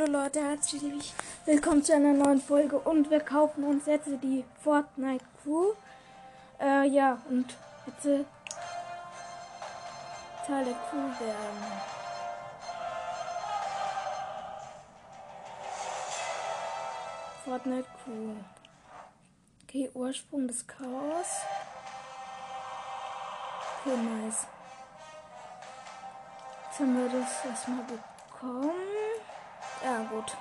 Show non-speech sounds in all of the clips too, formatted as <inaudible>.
Hallo Leute, herzlich willkommen zu einer neuen Folge und wir kaufen uns jetzt die Fortnite Crew. Äh, ja, und jetzt äh, Teil der Crew werden. Fortnite Crew. Okay, Ursprung des Chaos. Okay, nice. Jetzt haben wir das erstmal bekommen. Ja, gut.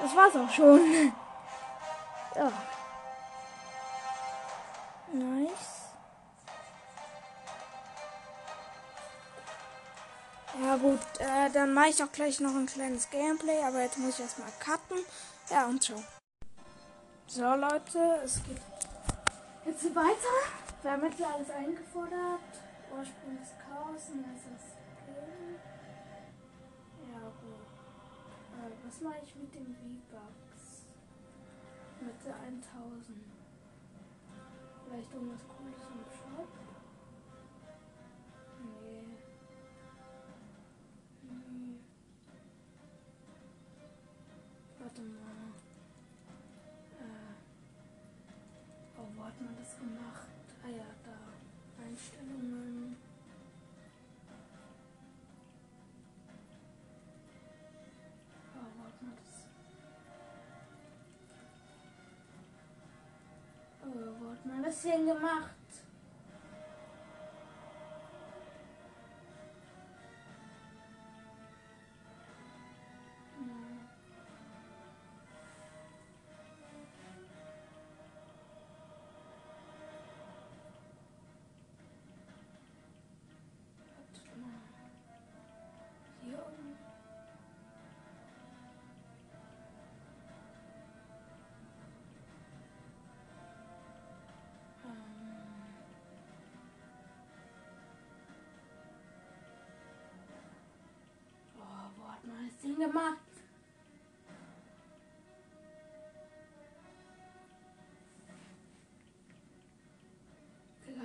Das war's auch schon. <laughs> ja. Nice. Ja gut, äh, dann mache ich auch gleich noch ein kleines Gameplay, aber jetzt muss ich erstmal cutten. Ja, und ciao. So Leute, es geht jetzt weiter. Wir haben jetzt alles eingefordert. Ursprung des Chaos und das ist. Äh, was mache ich mit dem V-Bucks? Mit der 1000. Vielleicht irgendwas cooles im Shop? Denn gemacht? Digga,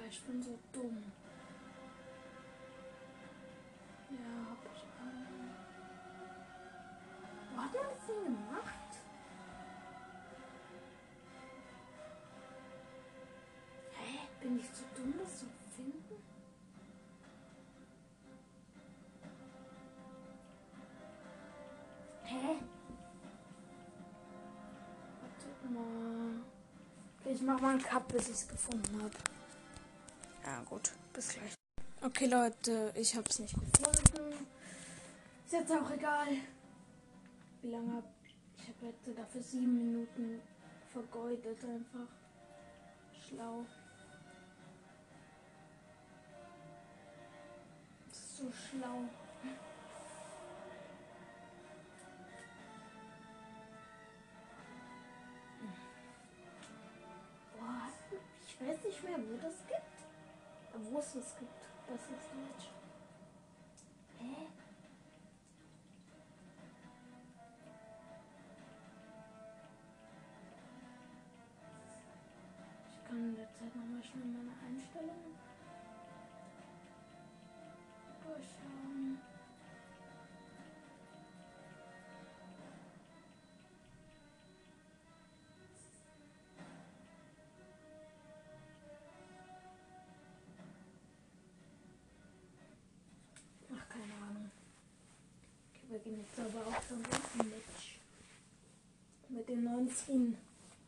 ich bin so dumm. Ja, hab ich alle. Wo hat man das Ding gemacht? Hä? Bin ich zu dumm, das zu Ich mach mal einen Cut, bis ich es gefunden habe. Ja, gut. Bis gleich. Okay, Leute, ich hab's nicht gefunden. Ist jetzt auch egal. Wie lange hab ich habe jetzt dafür sieben Minuten vergeudet einfach. Schlau. Das ist so schlau. Wo das gibt. Wo es das gibt, das ist Deutsch. Hä? Ich kann in der Zeit nochmal schnell meine Einstellungen durchschauen. Gehen jetzt aber auch schon weiter mit, mit den neuen Skin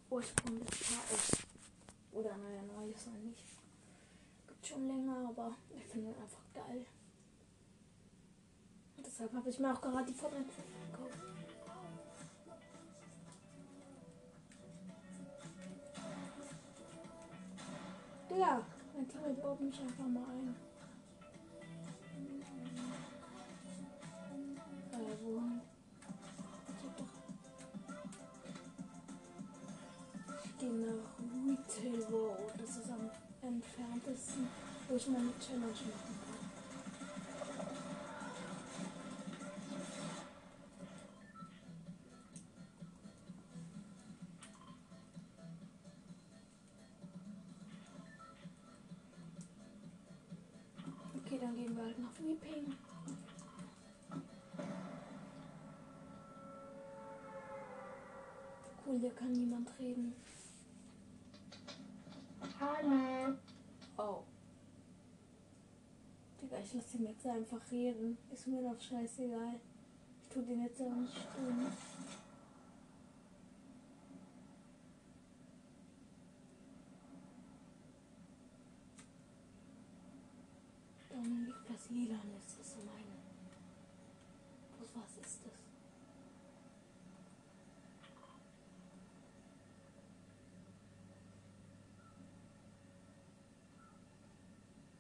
Ursprung des Chaos. Oder naja, neu ist er nicht. Gibt schon länger, aber ich finde ihn einfach geil. Und deshalb habe ich mir auch gerade die Fortnite gekauft. Ja, mein Team baut mich einfach mal ein. Gehe nach Retail Road. Das ist am entferntesten, wo ich meine Challenge machen kann. Okay, dann gehen wir halt nach Weeping. hier kann niemand reden. Hallo. Oh. Digga, ich lasse ihn jetzt einfach reden. Ist mir doch scheißegal. Ich tu den jetzt auch nicht stumm. Dann liegt das Lila das ist meine. Was, was ist das?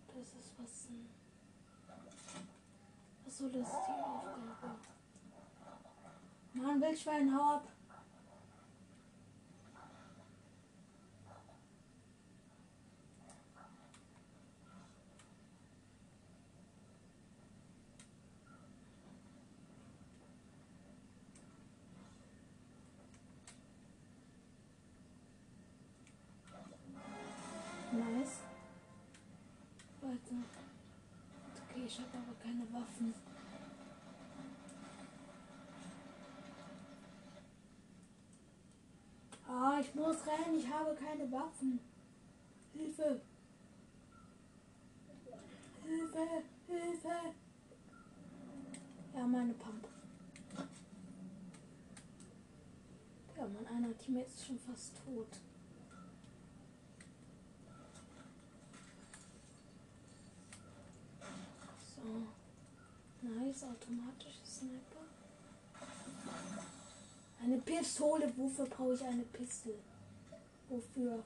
Das ist was. Ein was soll das die Aufgabe? Mann, Wildschwein, hau ab! Nice. Warte. Okay, ich habe aber keine Waffen. Ah, ich muss rennen, ich habe keine Waffen. Hilfe! Hilfe! Hilfe! Ja, meine Pump. Ja, mein einer Teammate ist schon fast tot. So. Nice, automatische Sniper. Eine Pistole. Wofür brauche ich eine Pistole? Wofür?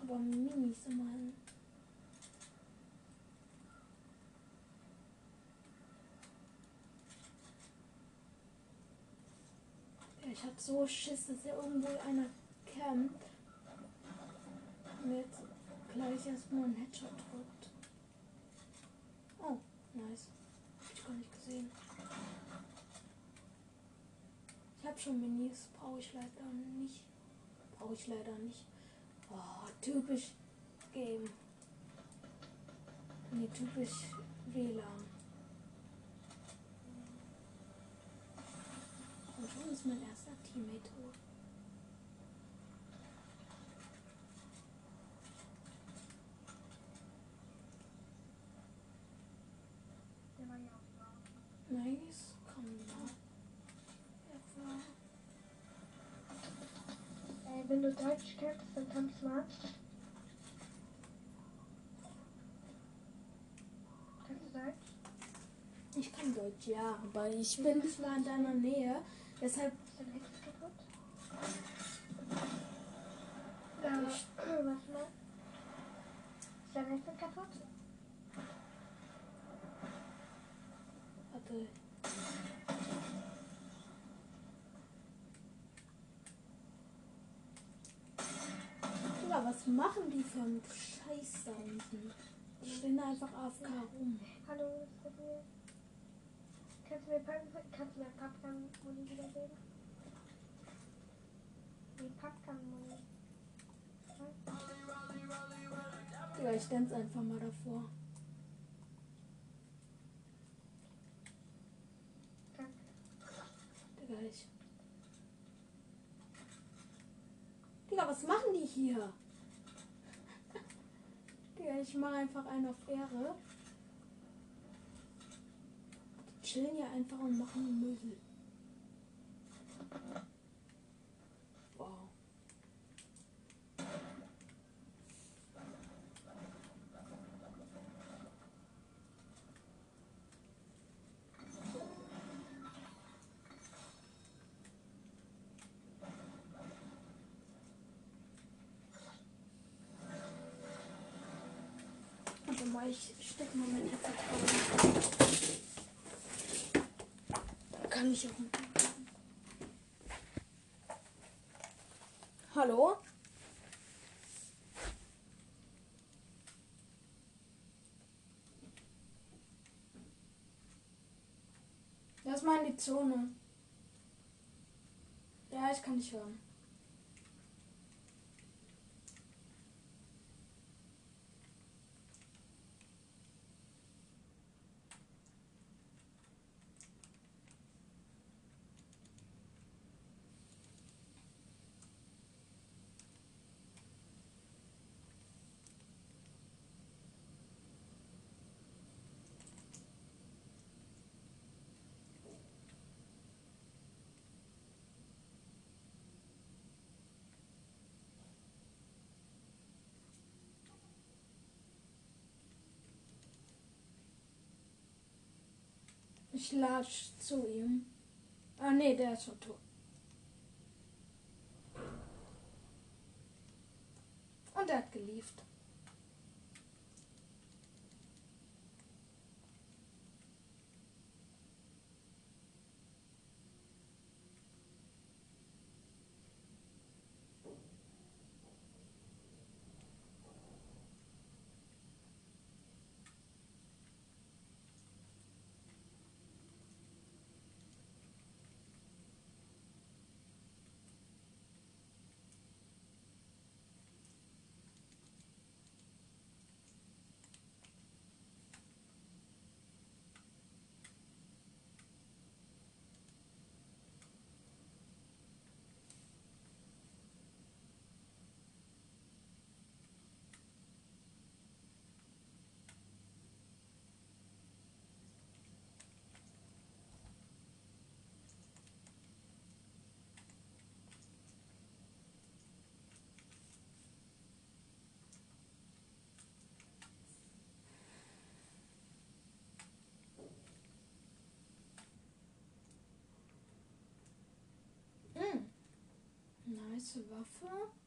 Aber Minis immerhin. Ich hatte so Schiss, dass hier irgendwo einer campt. Mir jetzt gleich erstmal einen Headshot drückt. Oh, nice. Hab ich gar nicht gesehen. Ich habe schon Minis, brauche ich leider nicht. Brauche ich leider nicht. Oh, typisch Game. Nee, typisch WLAN. Und schon ist mein erster Teammate tot. Der war ja auch wahr. Nice, komm mal. Etwa. Äh, wenn du Deutsch kennst, dann kannst du mal. Kannst du Deutsch? Ich kann Deutsch, ja, aber ich bin zwar in deiner Nähe, deshalb Ist dein Headset kaputt? Äh, warte mal. Ist dein Headset kaputt? Warte. Digga, was machen die für einen Scheiß da unten? Die stehen einfach AFK rum. Hallo, Stephanie. Kannst du mir, Pap- kannst du mir Pappkan-Muni wiedergeben? Die Pappkan-Muni. Digga, ich dance einfach mal davor. Digga, ich. Digga, was machen die hier? Ich mache einfach einen auf Ehre. Die chillen hier einfach und machen Müll. Wow. Warte mal, ich steck mal mein Headset rein. Kann ich auch mit. Hallo? Das ist meine Zone. Ja, ich kann dich hören. Ich latsch zu ihm. Ah nee, der ist schon tot. Und er hat gelieft. Nice Waffe. Okay,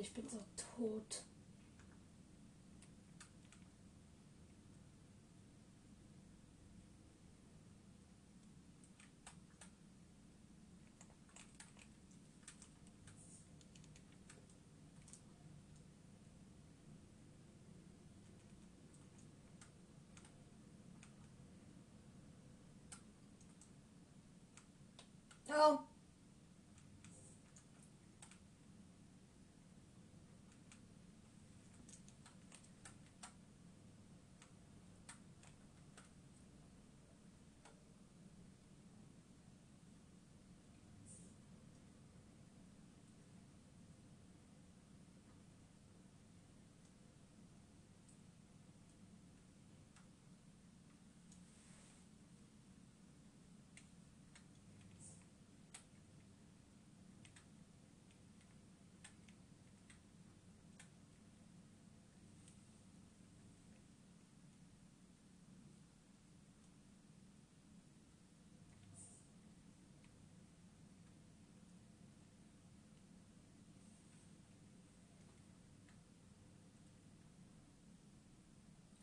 ich bin so tot. Oh.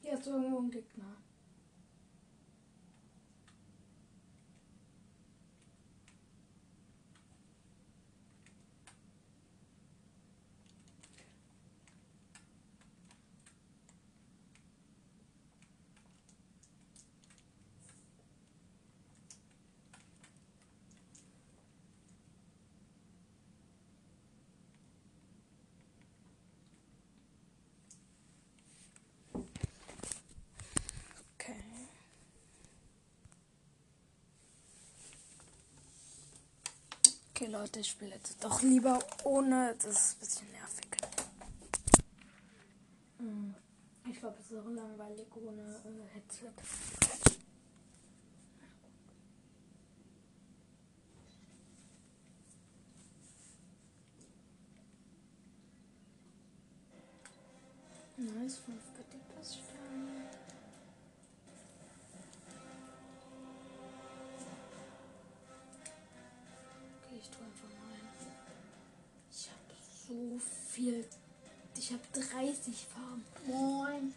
Hier ist irgendwo ein Gegner. Okay, Leute, ich spiele jetzt doch lieber ohne. Das ist ein bisschen nervig. Hm, Ich glaube, es ist auch langweilig ohne äh, Headset. Nice, 5 so viel. Ich habe 30 Farben. Moin.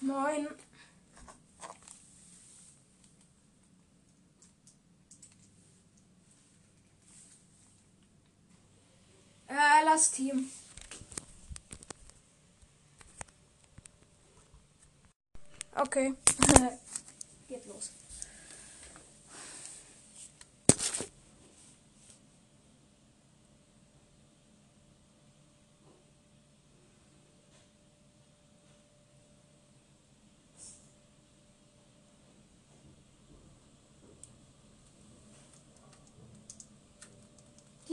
Moin. Äh, lass Team. Okay. <laughs> Geht los.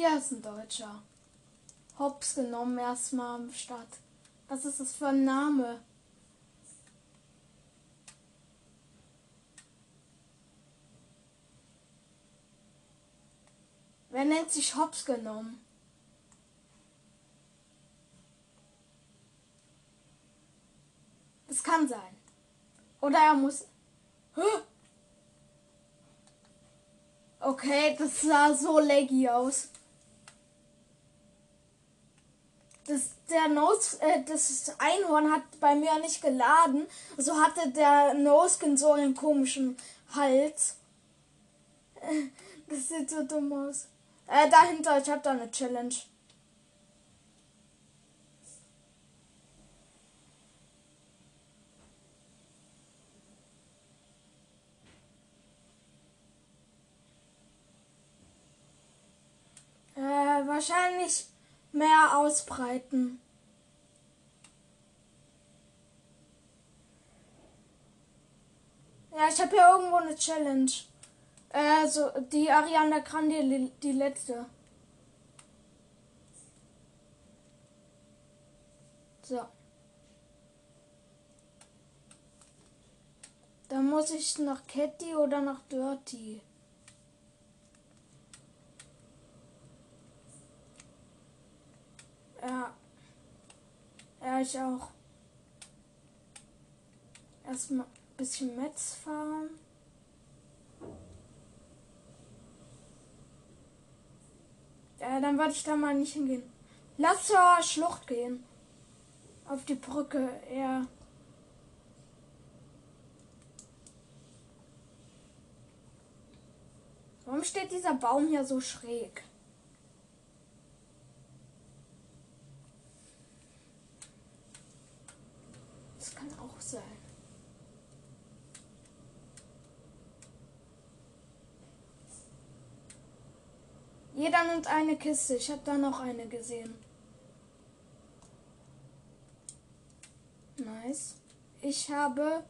Hier ist ein Deutscher. Hops genommen erstmal am Start. Was ist das für ein Name? Wer nennt sich Hops genommen? Das kann sein. Oder er muss. Okay, das sah so laggy aus. Das, der Nose, äh, das Einhorn hat bei mir nicht geladen. So hatte der Noskin so einen komischen Hals. <laughs> Das sieht so dumm aus. Äh, dahinter, ich hab da eine Challenge. Äh, wahrscheinlich mehr ausbreiten. Ja, ich habe hier irgendwo eine Challenge. Äh, so, die Ariana Grande, die letzte. So. Da muss ich nach Catty oder nach Dirty. Ja. Ja, ich auch. Erstmal ein bisschen Metz fahren. Ja, dann werde ich da mal nicht hingehen. Lass zur Schlucht gehen. Auf die Brücke, ja. Warum steht dieser Baum hier so schräg? Das kann auch sein. Jeder nimmt eine Kiste. Ich habe da noch eine gesehen. Nice. Ich habe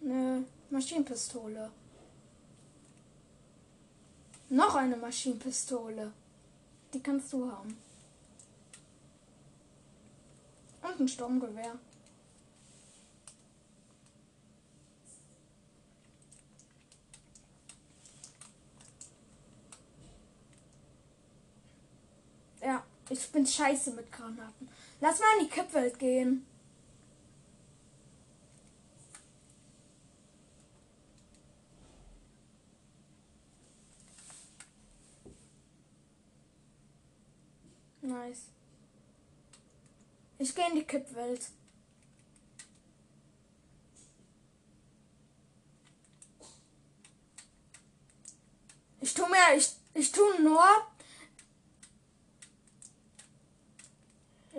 eine Maschinenpistole. Noch eine Maschinenpistole. Die kannst du haben. Und ein Sturmgewehr. Ja, ich bin scheiße mit Granaten. Lass mal in die Kippwelt gehen. Nice. Ich gehe in die Kippwelt. Ich tu mir, ich, ich tu nur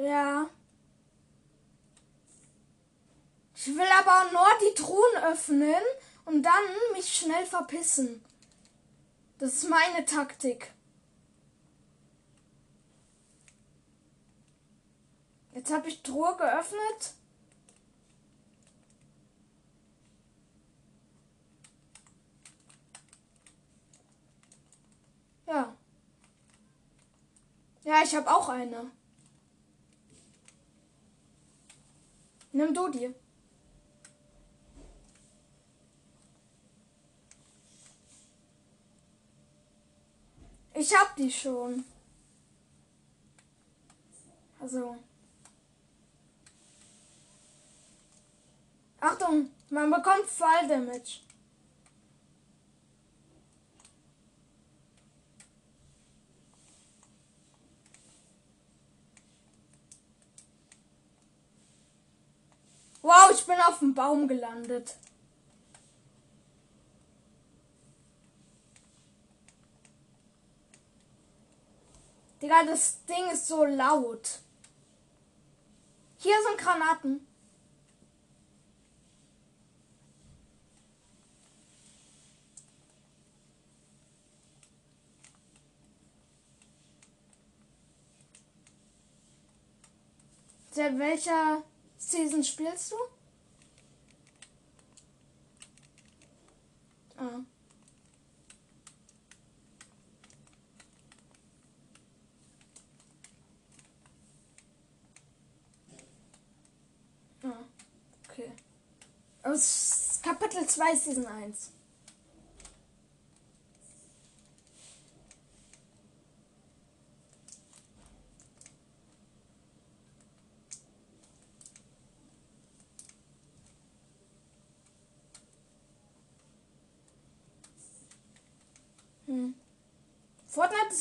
Ja. Ich will aber nur die Truhen öffnen und dann mich schnell verpissen. Das ist meine Taktik. Jetzt habe ich Truhe geöffnet. Ja. Ja, ich habe auch eine. Nimm du dir. Ich hab die schon. Also. Achtung, man bekommt Fall Damage. Wow, ich bin auf dem Baum gelandet. Digga, das Ding ist so laut. Hier sind Granaten. Seit welcher Season spielst du? Ah. Ah, okay. Aus Kapitel 2 Season 1.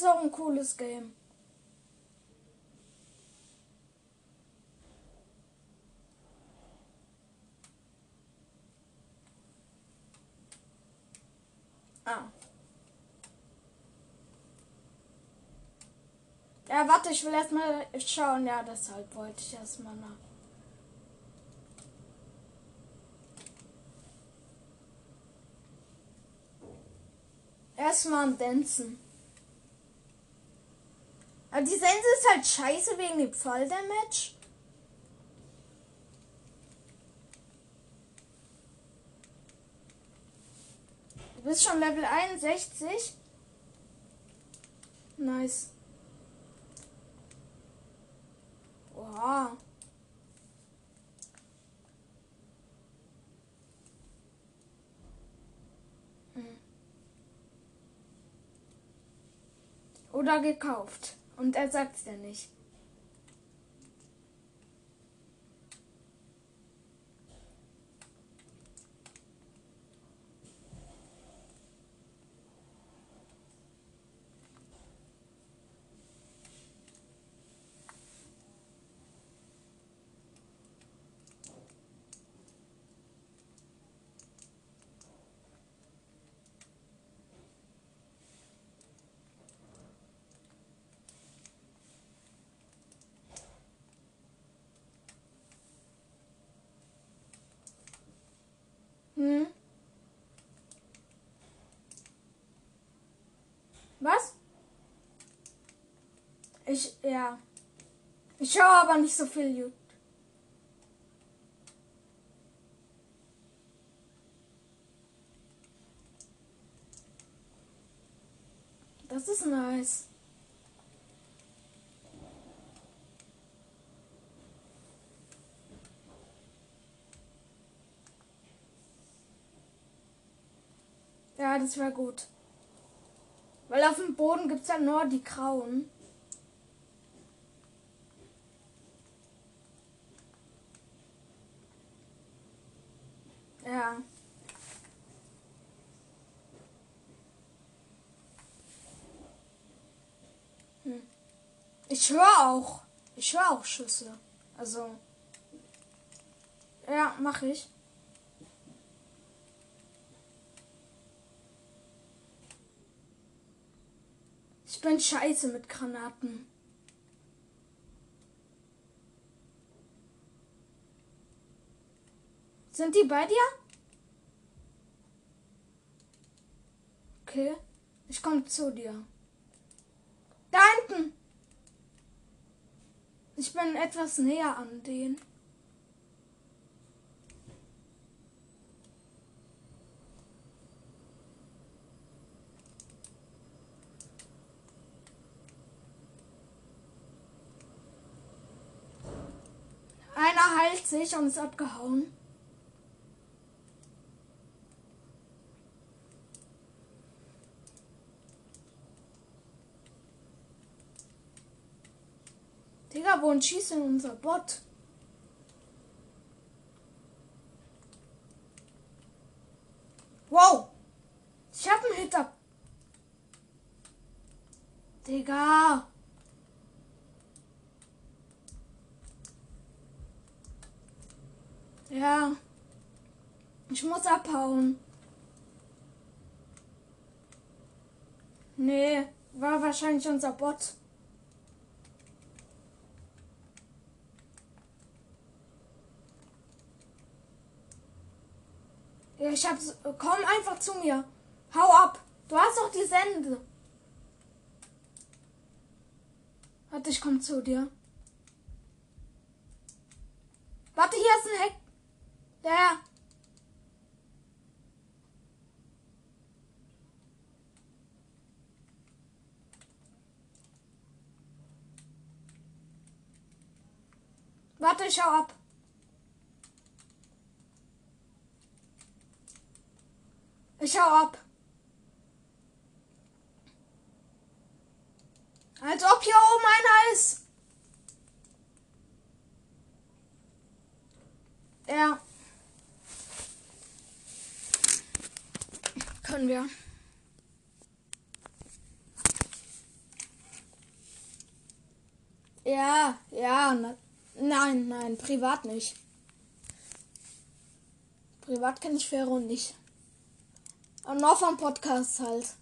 ist auch ein cooles Game. Ah. Ja, warte, ich will erstmal schauen. Ja, deshalb wollte ich erstmal nach. Erstmal am Dancen. Aber die Sense ist halt scheiße wegen dem Falldamage. Du bist schon Level 61. Nice. Oha. Hm. Oder gekauft. Und er sagt es ja nicht. Hm? Was? Ich, ja. Ich schaue aber nicht so viel YouTube. Das ist nice. Ja, das wäre gut. Weil auf dem Boden gibt es ja nur die grauen. Ja. Hm. Ich höre auch. Ich höre auch Schüsse. Also. Ja, mache ich. Ich bin scheiße mit Granaten. Sind die bei dir? Okay. Ich komme zu dir. Da hinten. Ich bin etwas näher an denen. Einer heilt sich und ist abgehauen. Digga, wo schießt denn unser Bot? Wow! Ich hab einen Hit. Digga! Ja. Ich muss abhauen. Nee, war wahrscheinlich unser Bot. Ich hab's. Komm einfach zu mir. Hau ab. Du hast doch die Sende. Warte, ich komm zu dir. Warte, hier ist ein Heck. Ja. Warte, ich schau ab. Ich hau ab. Als ob hier oben einer ist. Ja. Können wir. Ja, ja, na, nein, nein, privat nicht. Privat kenne ich Fero nicht. Und noch vom Podcast halt.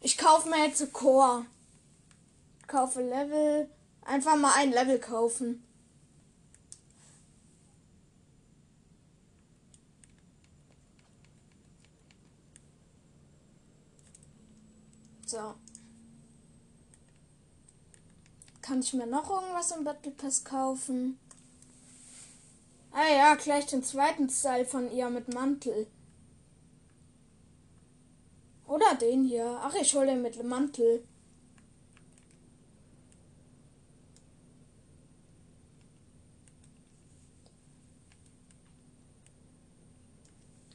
Ich kaufe mir jetzt Core. Kaufe Level. Einfach mal ein Level kaufen. So. Kann ich mir noch irgendwas im Battle Pass kaufen? Ah ja, gleich den zweiten Style von ihr mit Mantel. Oder den hier. Ach, ich hole den mit Mantel.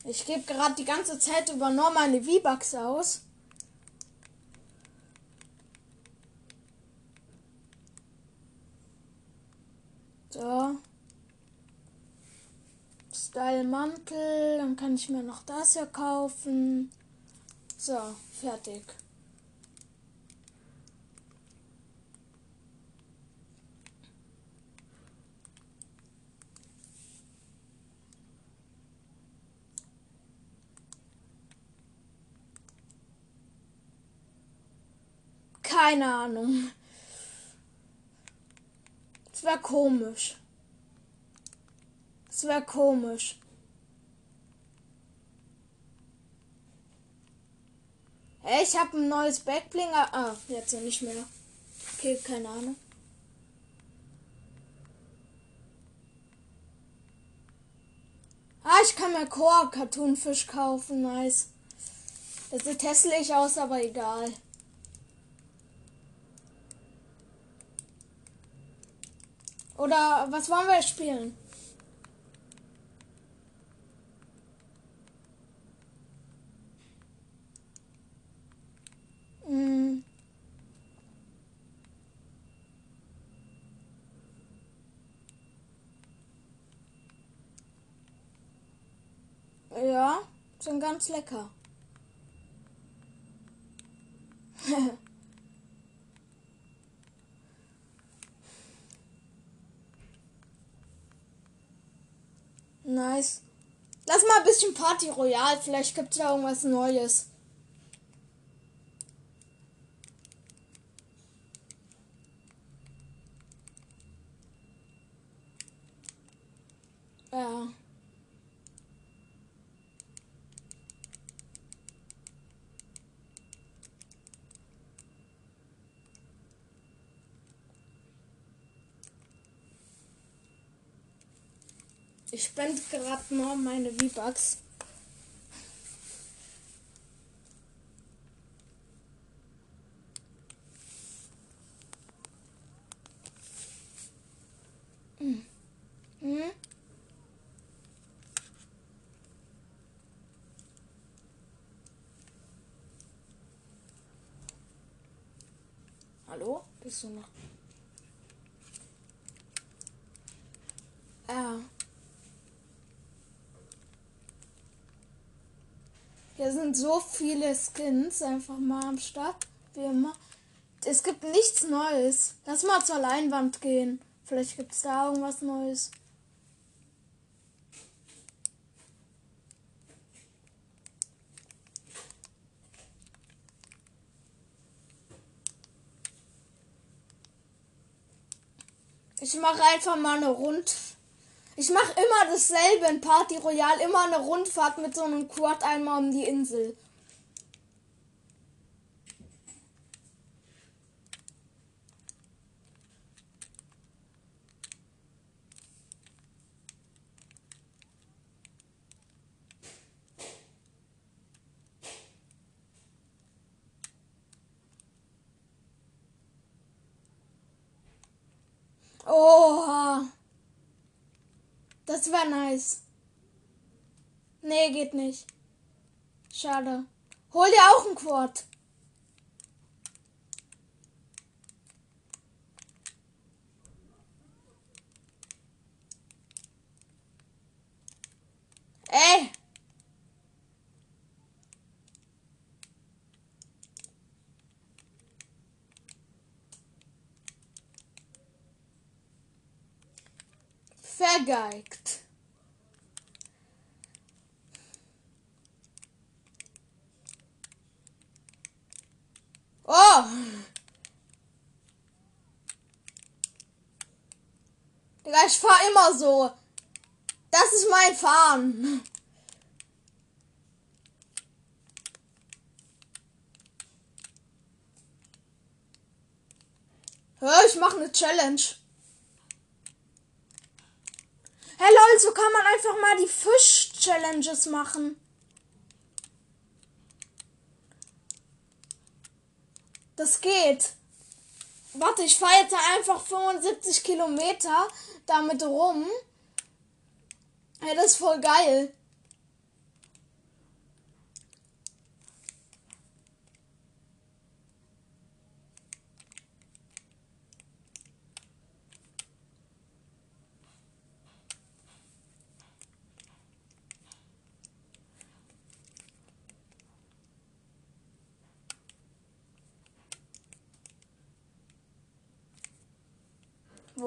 Ich gebe gerade die ganze Zeit über nur meine V-Bucks aus. So. Style Mantel. Dann kann ich mir noch das hier kaufen. So, fertig. Keine Ahnung. Es wäre komisch. Es wäre komisch. Hey, ich habe ein neues Backblinger. Ah, jetzt nicht mehr. Okay, keine Ahnung. Ah, ich kann mir Core Cartoonfisch kaufen. Nice. Das sieht hässlich aus, aber egal. Oder was wollen wir spielen? Hm. Ja, sind ganz lecker. <laughs> nice. Lass mal ein bisschen Party Royal, vielleicht gibt es ja irgendwas Neues. Ja. Ich spende gerade mal meine V-Bucks. Hallo? Bist du noch? Ja. Hier sind so viele Skins einfach mal am Start. Wie immer. Es gibt nichts Neues. Lass mal zur Leinwand gehen. Vielleicht gibt es da irgendwas Neues. Ich mache einfach mal eine Rund. Ich mache immer dasselbe in Party Royale, immer eine Rundfahrt mit so einem Quad einmal um die Insel. Oha. Das wäre nice. Nee, geht nicht. Schade. Hol dir auch ein Quad. Ey! Vergeigt. Oh! Digga, ich fahr immer so. Das ist mein Fahren. Hör, ich mache eine Challenge. Hey lol, so kann man einfach mal die Fisch-Challenges machen. Das geht. Warte, ich fahre jetzt einfach 75 Kilometer damit rum. Hey, das ist voll geil.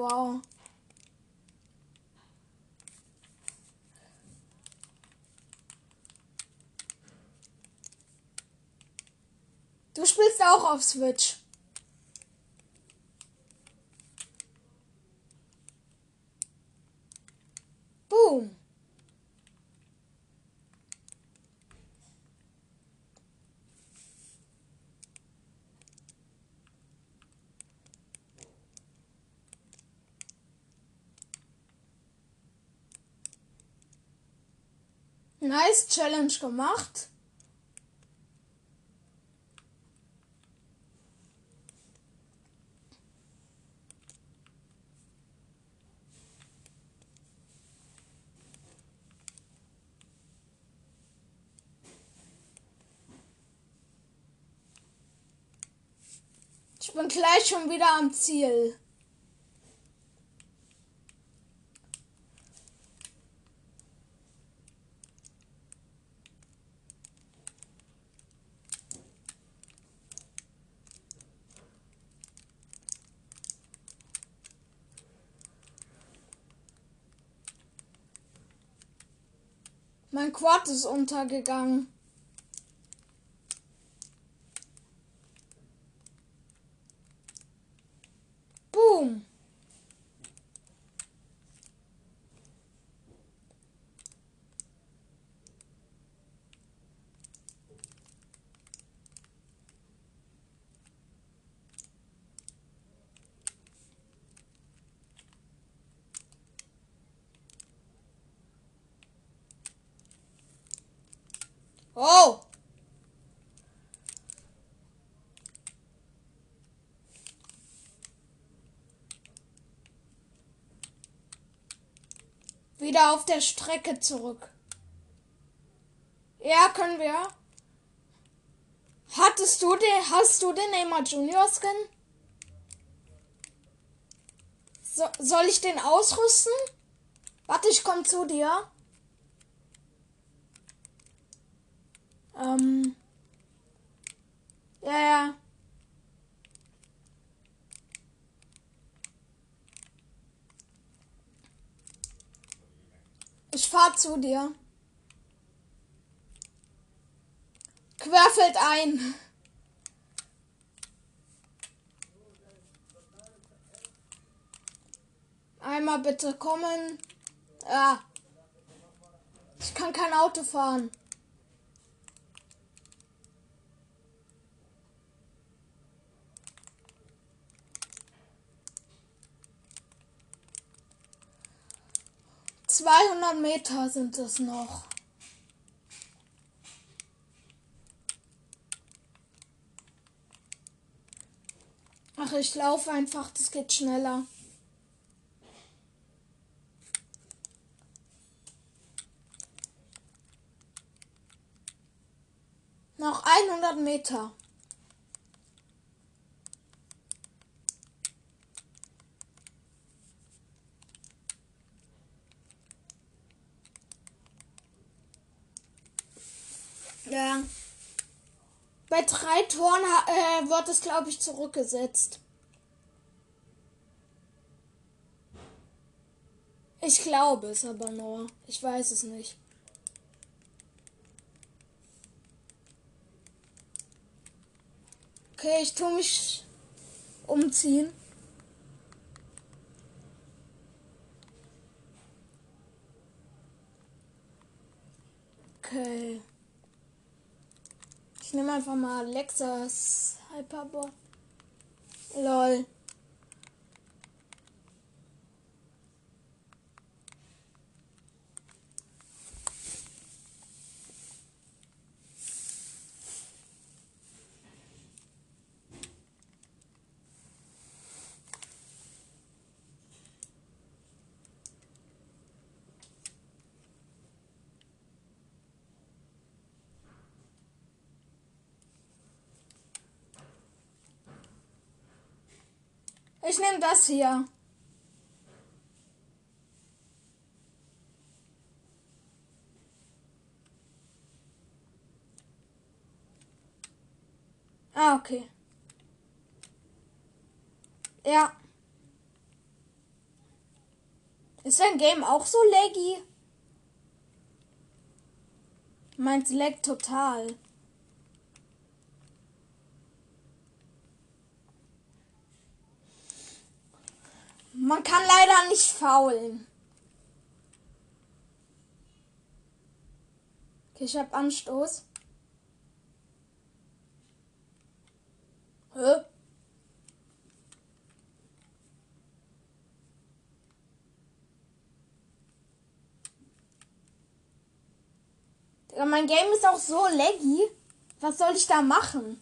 Wow. Du spielst auch auf Switch. Nice Challenge gemacht. Ich bin gleich schon wieder am Ziel. Quad ist untergegangen. Boom. Oh! Wieder auf der Strecke zurück. Ja, können wir. Hattest du den, hast du den Neymar Junior Skin? So, soll ich den ausrüsten? Warte, ich komm zu dir. Ähm. Ja, ja. Fahr zu dir. Querfeld ein. Einmal bitte kommen. Ja. Ich kann kein Auto fahren. 200 Meter sind es noch. Ach, ich laufe einfach, das geht schneller. Noch 100 Meter. Drei Toren äh, wird es, glaube ich, zurückgesetzt. Ich glaube es aber nur. Ich weiß es nicht. Okay, ich tue mich umziehen. Okay. Nehme einfach mal Lexas Hyperboard. Lol. Ich nehme das hier. Ah, okay. Ja. Ist dein Game auch so laggy? Meins lag total. Man kann leider nicht faulen. Okay, ich hab Anstoß. Hä? Mein Game ist auch so laggy. Was soll ich da machen?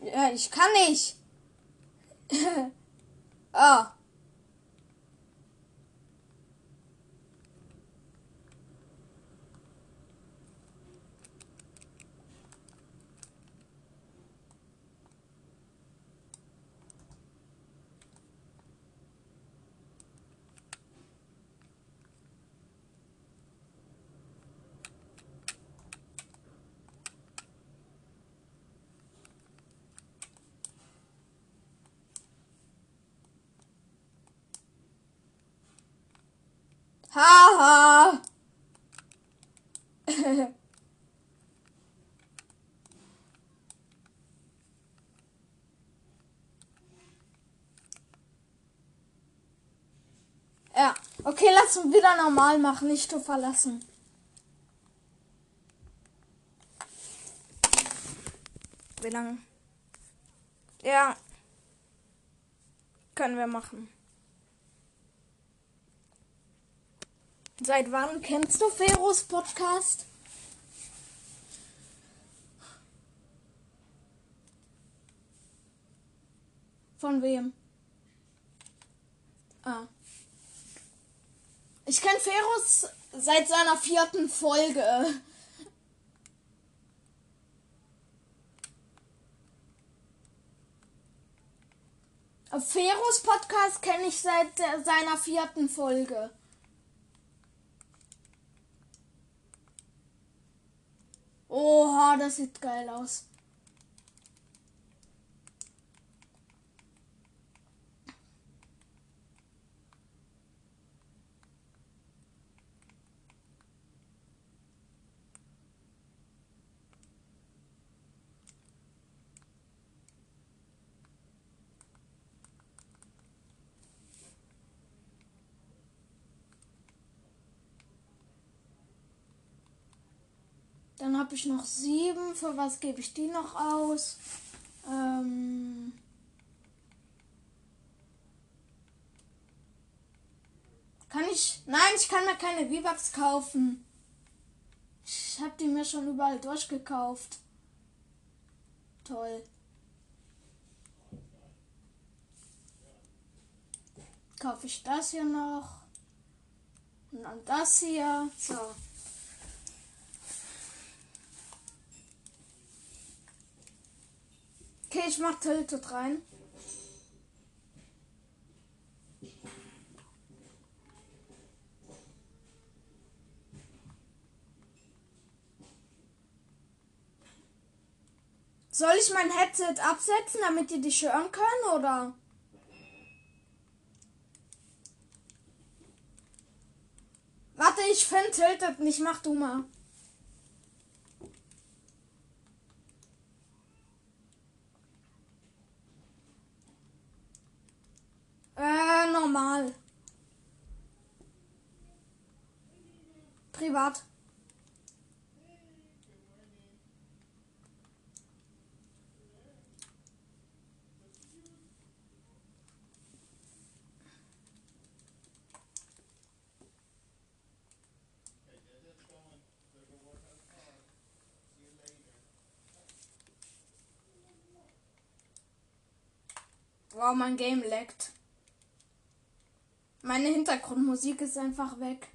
Ja, ich kann nicht. <laughs> ah. Haha. <laughs> ja, okay, lass uns wieder normal machen, nicht zu verlassen. Wie lange? Ja. Können wir machen. Seit wann kennst du Feros Podcast? Von wem? Ah. Ich kenne Feros seit seiner vierten Folge. Feros Podcast kenne ich seit seiner vierten Folge. Oha, das sieht geil aus. habe ich noch sieben. Für was gebe ich die noch aus? Ähm kann ich. Nein, ich kann mir keine V-Bucks kaufen. Ich habe die mir schon überall durchgekauft. Toll. Kaufe ich das hier noch? Und dann das hier. So. Okay, ich mach Tilted rein. Soll ich mein Headset absetzen, damit ihr dich hören können, oder? Warte, ich finde Tilted nicht. Mach du mal. Äh, normal. Privat. Wow, mein Game leckt. Meine Hintergrundmusik ist einfach weg.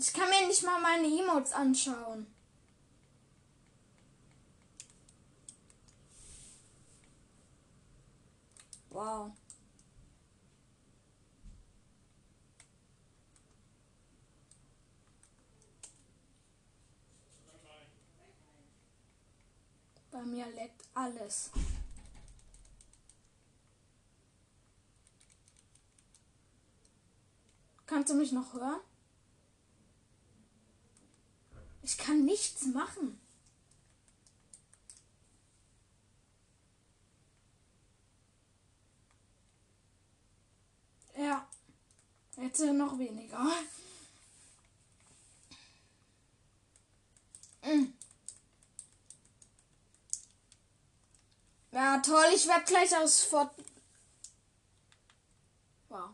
Ich kann mir nicht mal meine Emotes anschauen. Wow. Bei mir leckt alles. Kannst du mich noch hören? Ich kann nichts machen. Ja, jetzt noch weniger. Mm. Ja, toll, ich werde gleich aus Fort. Wow.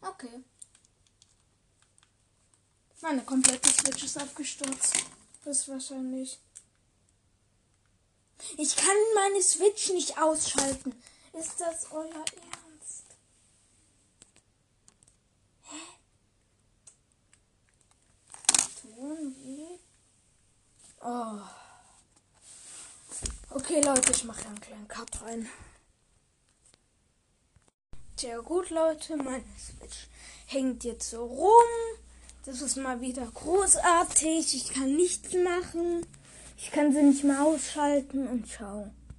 Okay. Meine komplette Switch ist abgestürzt. Das ist wahrscheinlich. Ich kann meine Switch nicht ausschalten. Ist das euer Ernst? Hä? Tun wie? Oh. Okay, Leute, ich mache einen kleinen Cut rein. Tja, gut, Leute, meine Switch hängt jetzt so rum. Das ist mal wieder großartig. Ich kann nichts machen. Ich kann sie nicht mehr ausschalten und schau.